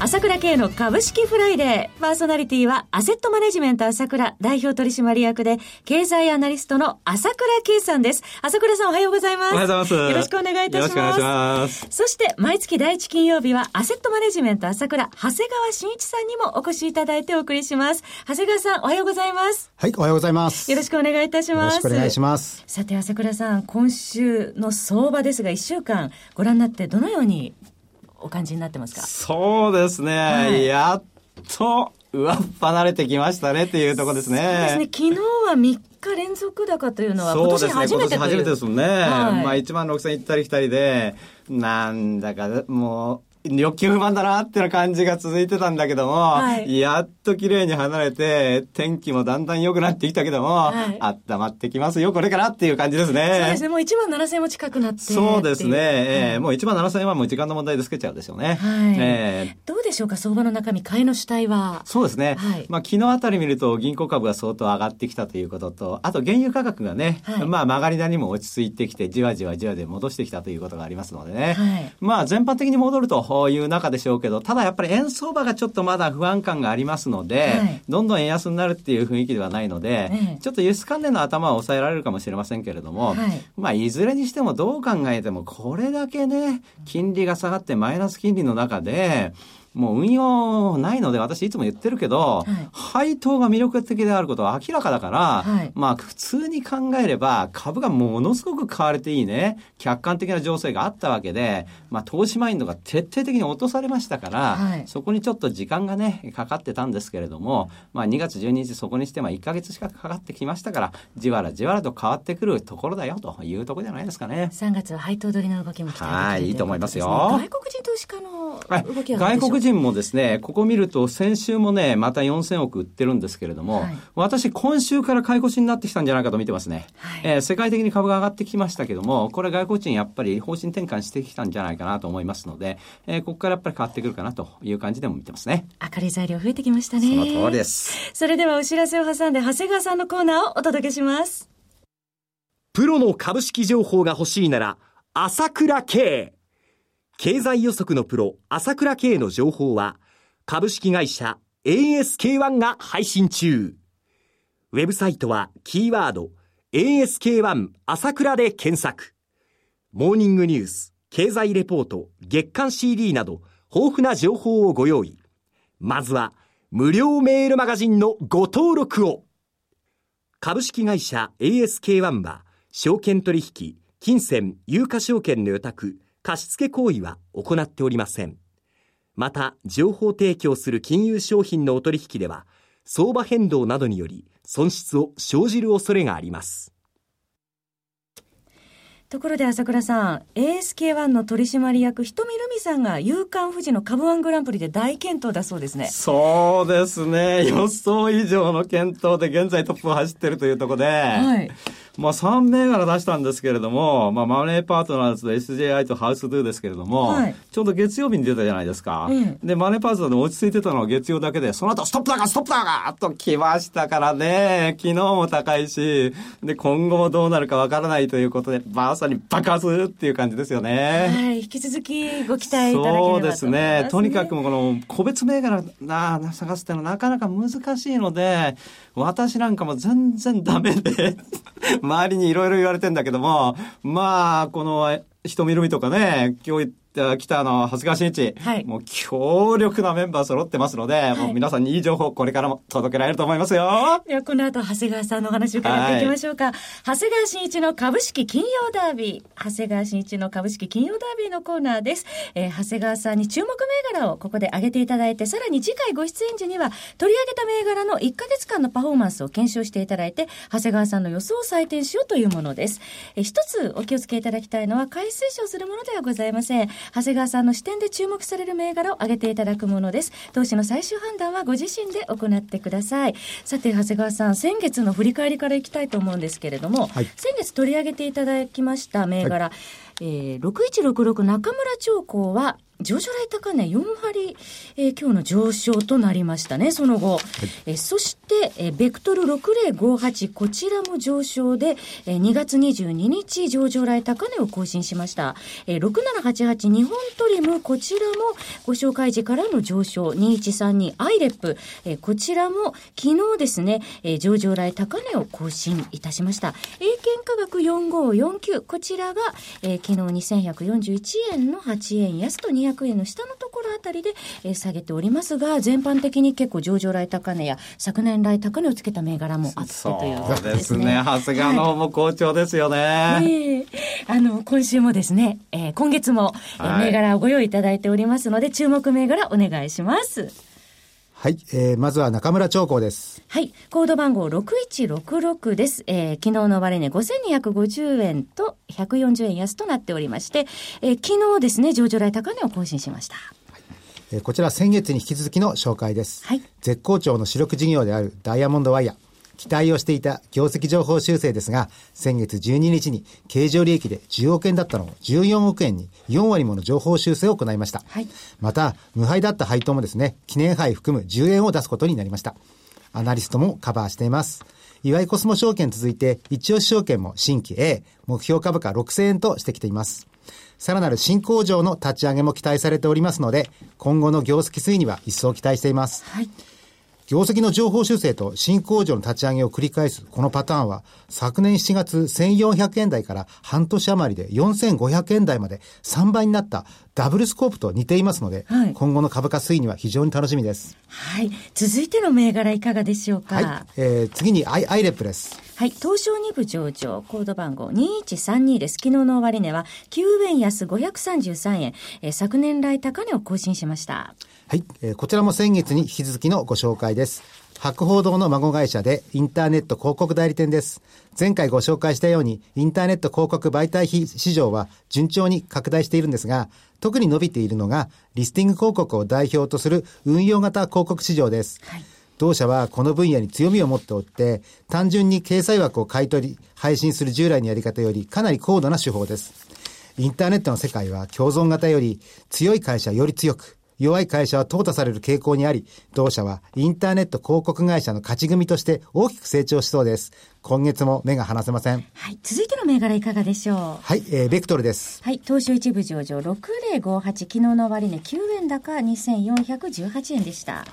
朝倉慶の株式フライデーパーソナリティはアセットマネジメント朝倉代表取締役で経済アナリストの朝倉慶さんです。朝倉さんおはようございます。おはようございますよろしくお願いいたします。よろしくお願いします。そして毎月第一金曜日はアセットマネジメント朝倉長谷川慎一さんにもお越しいただいてお送りします。長谷川さんおはようございます。はい、おはようございます。よろしくお願いいたします。よろしくお願いします。さて朝倉さん今週の相場ですが1週間ご覧になってどのようにお感じになってますか？そうですね、はい。やっと上っ離れてきましたねっていうところですね。そうですね。昨日は3日連続高というのは今年初めてという。今年初めてですもんね。はい。まあ1万6000行ったり来たりで、なんだかもう、欲求不満だなっていう感じが続いてたんだけども、はい。やっと綺麗に離れて、天気もだんだん良くなってきたけども、はい。温まってきますよ、これからっていう感じですね。そうですね。もう1万7000円も近くなってそうですね。ええ。もう1万7000円はもう時間の問題でつけちゃうでしょうね。はい。ええ。どうでしょうか？相場の中身買いの主体は。そうですね。はい。まあ昨日あたり見ると銀行株が相当上がってきたということと、あと原油価格がね、はい。まあ曲がりなにも落ち着いてきて、じわじわじわで戻してきたということがありますのでね。はい。まあ全般的に戻るという中でしょうけど、ただやっぱり円相場がちょっとまだ不安感がありますので、はい。どんどん円安になるっていう雰囲気ではないので、ええ。ちょっと輸出関連の頭は抑えられるかもしれませんけれども、はい。まあいずれにしてもどう考えてもこれだけね、金利が下がってマイナス金利の中で、もう運用ないので私いつも言ってるけど、い。配当が魅力的であることは明らかだから、はい。まあ普通に考えれば株がものすごく買われていいね、客観的な情勢があったわけで、まあ投資マインドが徹底的に落とされましたから、はい。そこにちょっと時間がね、かかってたんですけれども、まあ2月12日そこにしてまあ1ヶ月近くかかってきましたから、じわらじわらと変わってくるところだよというところじゃないですかね。3月は配当取りの動きも期待できるはいいいと思いますよ。外国人投資家の外国人もですね、ここ見ると先週もね、また4000億売ってるんですけれども、はい私今週から買い越しになってきたんじゃないかと見てますね。はいえー世界的に株が上がってきましたけども、これ外国人やっぱり方針転換してきたんじゃないかなと思いますので、えーここからやっぱり変わってくるかなという感じでも見てますね。明るい材料増えてきましたねその通りです。それではお知らせを挟んで長谷川さんのコーナーをお届けしますプロの株式情報が欲しいなら朝倉慶経済予測のプロ朝倉慶の情報は株式会社 ASK-1 が配信中。ウェブサイトはキーワード ASK1 朝倉で検索。モーニングニュース経済レポート月間 CD など豊富な情報をご用意。まずは無料メールマガジンのご登録を。株式会社 ASK-1 は証券取引、金銭、有価証券の予託、貸付行為は行っておりません。また、情報提供する金融商品のお取引では、相場変動などにより損失を生じる恐れがあります。ところで朝倉さん ASK1 の取締役ひとみるみさんが夕刊富士の株ワングランプリで大健闘だそうですねそうですね。予想以上の検討で現在トップを走ってるというところで、はいまあ3銘柄出したんですけれども、まあマネーパートナーズと SJI とハウスドゥですけれども、はいちょうど月曜日に出たじゃないですか。えで、マネーパートナーで落ち着いてたのは月曜だけで、その後ストップだがストップだがと来ましたからね、昨日も高いし、で、今後もどうなるかわからないということで、まさに爆発っていう感じですよね。はい引き続きご期待いただければと思います、そうですね。とにかくこの個別銘柄な探すっていうのはなかなか難しいので、私なんかも全然ダメで、周りにいろいろ言われてんだけども、まあ、この人見るみとかね、今日北の長谷川慎一、はい。もう強力なメンバー揃ってますので、もう皆さんにいい情報これからも届けられると思いますよ。ではこの後長谷川さんのお話を伺っていきましょうか、長谷川慎一の株式金曜ダービー。長谷川慎一の株式金曜ダービーのコーナーです、えー長谷川さんに注目銘柄をここで挙げていただいてさらに次回ご出演時には取り上げた銘柄の1ヶ月間のパフォーマンスを検証していただいて長谷川さんの予想を採点しようというものです、えー一つお気をつけいただきたいのは買い推奨するものではございません長谷川さんの視点で注目される銘柄を挙げていただくものです。投資の最終判断はご自身で行ってください。さて、長谷川さん、先月の振り返りからいきたいと思うんですけれども、はい、先月取り上げていただきました銘柄、はい、えー、6166中村長江は、上昇来高値4割、えー、今日の上昇となりましたね、その後。はい、えそして、えベクトル6058、こちらも上昇で、え2月22日上場来高値を更新しました。え6788日本トリム、こちらもご紹介時からの上昇、2132アイレップ、えこちらも昨日ですね、え上場来高値を更新いたしました。英検価格4549、こちらが、え昨日2141円の8円安と200 200円の下のところあたりで、えー、下げておりますが、全般的に結構上場来高値や昨年来高値をつけた銘柄もあってということですね。長谷川の方も好調ですよね。はい、ね、あの、今週もですね、えー、今月も、えー、銘柄をご用意いただいておりますので、注目銘柄お願いします。はい、えー、まずは中村長江です。はい、コード番号6166です。えー、昨日の終値5250円と140円安となっておりまして、えー、昨日ですね、上場来高値を更新しました。えー、こちら先月に引き続きの紹介です。はい。絶好調の主力事業であるダイヤモンドワイヤー。期待をしていた業績情報修正ですが、先月12日に経常利益で10億円だったのを14億円に4割もの情報修正を行いました。はい、また、無敗だった配当もですね、記念杯含む10円を出すことになりました。アナリストもカバーしています。岩井コスモ証券続いて、一押し証券も新規 A、目標株価6000円としてきています。さらなる新工場の立ち上げも期待されておりますので、今後の業績推移には一層期待しています。はい業績の情報修正と新工場の立ち上げを繰り返すこのパターンは、昨年7月1400円台から半年余りで4500円台まで3倍になったダブルスコープと似ていますので、はい、今後の株価推移には非常に楽しみです。はい。続いての銘柄いかがでしょうか？はい。えー、次にアイアイレップです。はい。東証2部上場、コード番号2132です。昨日の終値は9円安533円、えー、昨年来高値を更新しました。はい、えー、こちらも先月に引き続きのご紹介です。博報堂の孫会社でインターネット広告代理店です。前回ご紹介したようにインターネット広告媒体費市場は順調に拡大しているんですが、特に伸びているのがリスティング広告を代表とする運用型広告市場です。はい同社はこの分野に強みを持っておって、単純に掲載枠を買い取り、配信する従来のやり方よりかなり高度な手法です。インターネットの世界は共存型より強い会社より強く、弱い会社は淘汰される傾向にあり、同社はインターネット広告会社の勝ち組として大きく成長しそうです。今月も目が離せません。はい。続いての銘柄いかがでしょう？はい、えー、ベクトルです。はい。東証一部上場6058、昨日の終値9円高2418円でした。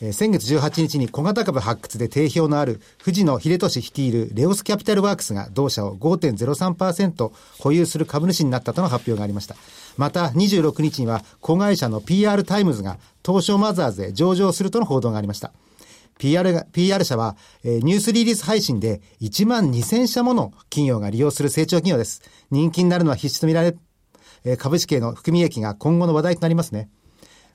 えー、先月18日に小型株発掘で定評のある藤野英人率いるレオスキャピタルワークスが同社を5.03%保有する株主になったとの発表がありました。また26日には子会社の PR タイムズが東証マザーズへ上場するとの報道がありました。PR、PR 社は、えー、ニュースリリース配信で1万2000社もの企業が利用する成長企業です。人気になるのは必至と見られ、えー、株式への含み益が今後の話題となりますね。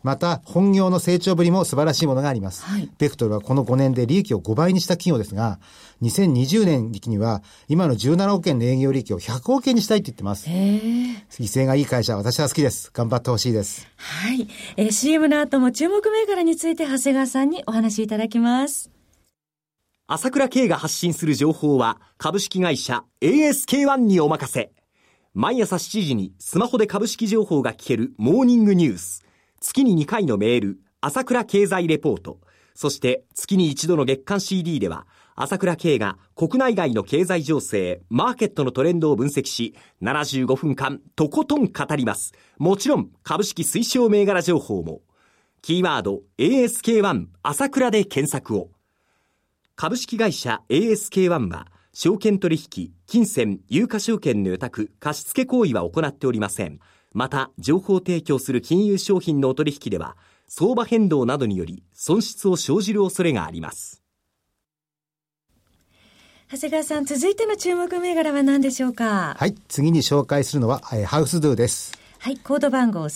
また、本業の成長ぶりも素晴らしいものがあります。はい、ベクトルはこの5年で利益を5倍にした企業ですが、2020年期には、今の17億円の営業利益を100億円にしたいって言ってます。犠牲がいい会社、私は好きです。頑張ってほしいです。はい。えー、CM の後も注目銘柄について長谷川さんにお話しいただきます。朝倉慶が発信する情報は、株式会社 ASK1 にお任せ。毎朝7時にスマホで株式情報が聞けるモーニングニュース。月に2回のメール、朝倉経済レポート、そして月に一度の月間 CD では、朝倉慶が国内外の経済情勢、マーケットのトレンドを分析し、75分間とことん語ります。もちろん、株式推奨銘柄情報も。キーワード ASK1 朝倉で検索を。株式会社 ASK1 は、証券取引、金銭、有価証券の予託、貸付行為は行っておりません。また、情報提供する金融商品のお取引では、相場変動などにより損失を生じる恐れがあります。長谷川さん、続いての注目銘柄は何でしょうか？はい、次に紹介するのは、えー、ハウスドゥです。はい、コード番号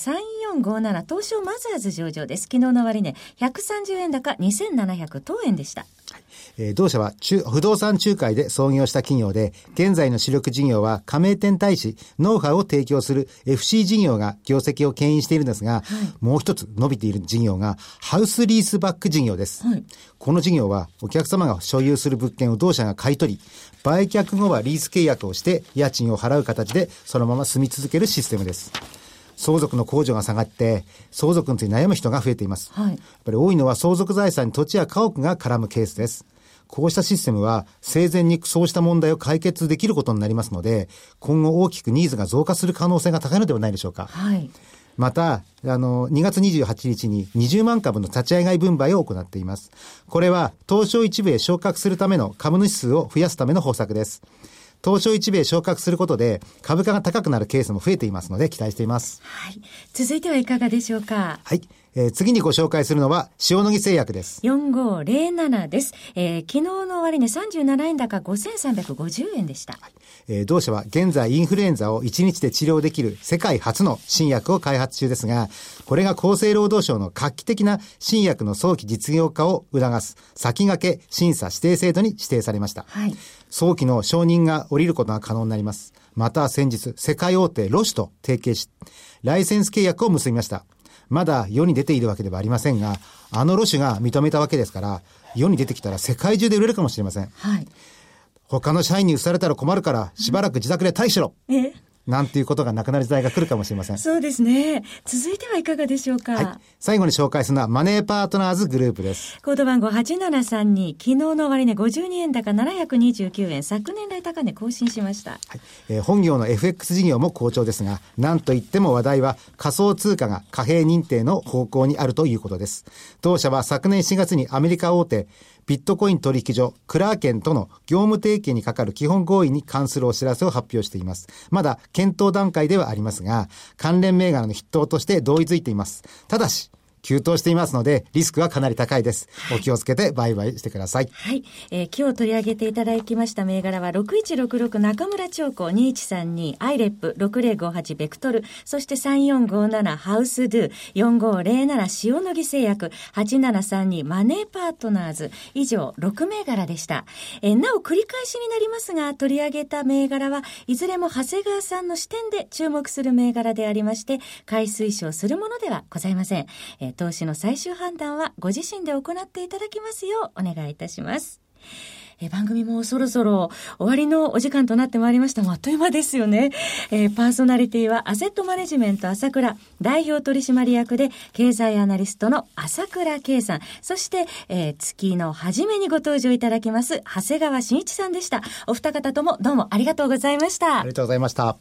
3457東証マザーズ上場です。昨日の終値、ね、130円高2700等円でした。はいえー、同社は中不動産仲介で創業した企業で、現在の主力事業は加盟店対し、ノウハウを提供する FC 事業が業績を牽引しているんですが、はい、もう一つ伸びている事業が、ハウスリースバック事業です。はい、この事業は、お客様が所有する物件を同社が買い取り、売却後はリース契約をして、家賃を払う形で、そのまま住み続けるシステムです。相続の控除が下がって、相続について悩む人が増えています。はい、やっぱり多いのは相続財産に土地や家屋が絡むケースです。こうしたシステムは生前にそうした問題を解決できることになりますので、今後大きくニーズが増加する可能性が高いのではないでしょうか。はい。また、あの、2月28日に20万株の立ち上がり分配を行っています。これは、東証一部へ昇格するための株主数を増やすための方策です。東証一部へ昇格することで株価が高くなるケースも増えていますので期待しています。はい。続いてはいかがでしょうか？はい。えー、次にご紹介するのは、塩野義製薬です。4507です。えー、昨日の終値37円高5350円でした。はい、えー、同社は現在インフルエンザを1日で治療できる世界初の新薬を開発中ですが、これが厚生労働省の画期的な新薬の早期実用化を促す先駆け審査指定制度に指定されました。はい。早期の承認が下りることが可能になります。また先日、世界大手ロシと提携し、ライセンス契約を結びました。まだ世に出ているわけではありませんが、あのロシが認めたわけですから、世に出てきたら世界中で売れるかもしれません。はい。他の社員に移されたら困るから、しばらく自宅で待機しろ。え？なんていうことがなくなる時代が来るかもしれません。そうですね。続いてはいかがでしょうか？はい。最後に紹介するのはマネーパートナーズグループです。コード番号8732、昨日の終値52円高729円、昨年来高値更新しました。はい。えー、本業の FX 事業も好調ですが、なんといっても話題は仮想通貨が貨幣認定の方向にあるということです。同社は昨年4月にアメリカ大手ビットコイン取引所、クラーケンとの業務提携にかかる基本合意に関するお知らせを発表しています。まだ検討段階ではありますが、関連銘柄の筆頭として同意づいています。ただし、急騰していますので、リスクはかなり高いです。お気をつけて売買してください。はい。えー、今日取り上げていただきました銘柄は、6166中村長子2132、アイレップ6058ベクトル、そして3457ハウスドゥ、4507塩野義製薬、8732マネーパートナーズ、以上6銘柄でした。えー、なお繰り返しになりますが、取り上げた銘柄はいずれも長谷川さんの視点で注目する銘柄でありまして、買い推奨するものではございません。えー投資の最終判断はご自身で行っていただきますようお願いいたします。え番組もそろそろ終わりのお時間となってまいりましたもあっという間ですよね。えー、パーソナリティはアセットマネジメント朝倉代表取締役で経済アナリストの朝倉圭さん、そして、えー、月の初めにご登場いただきます長谷川慎一さんでした。お二方ともどうもありがとうございました。ありがとうございました。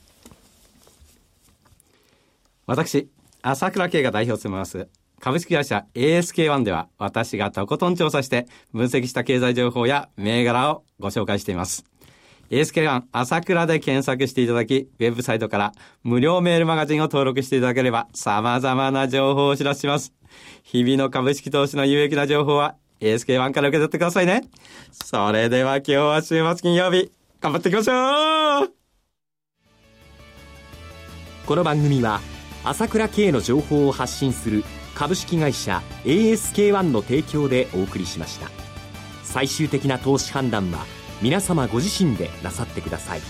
私、朝倉圭が代表を務めます株式会社 ASK1 では私がとことん調査して分析した経済情報や銘柄をご紹介しています。ASK1 朝倉で検索していただき、ウェブサイトから無料メールマガジンを登録していただければ様々な情報をお知らせします。日々の株式投資の有益な情報は ASK1 から受け取ってくださいね。それでは今日は週末金曜日、頑張っていきましょうこの番組は朝倉慶の情報を発信する株式会社 ASK-1 の提供でお送りしました。最終的な投資判断は皆様ご自身でなさってください。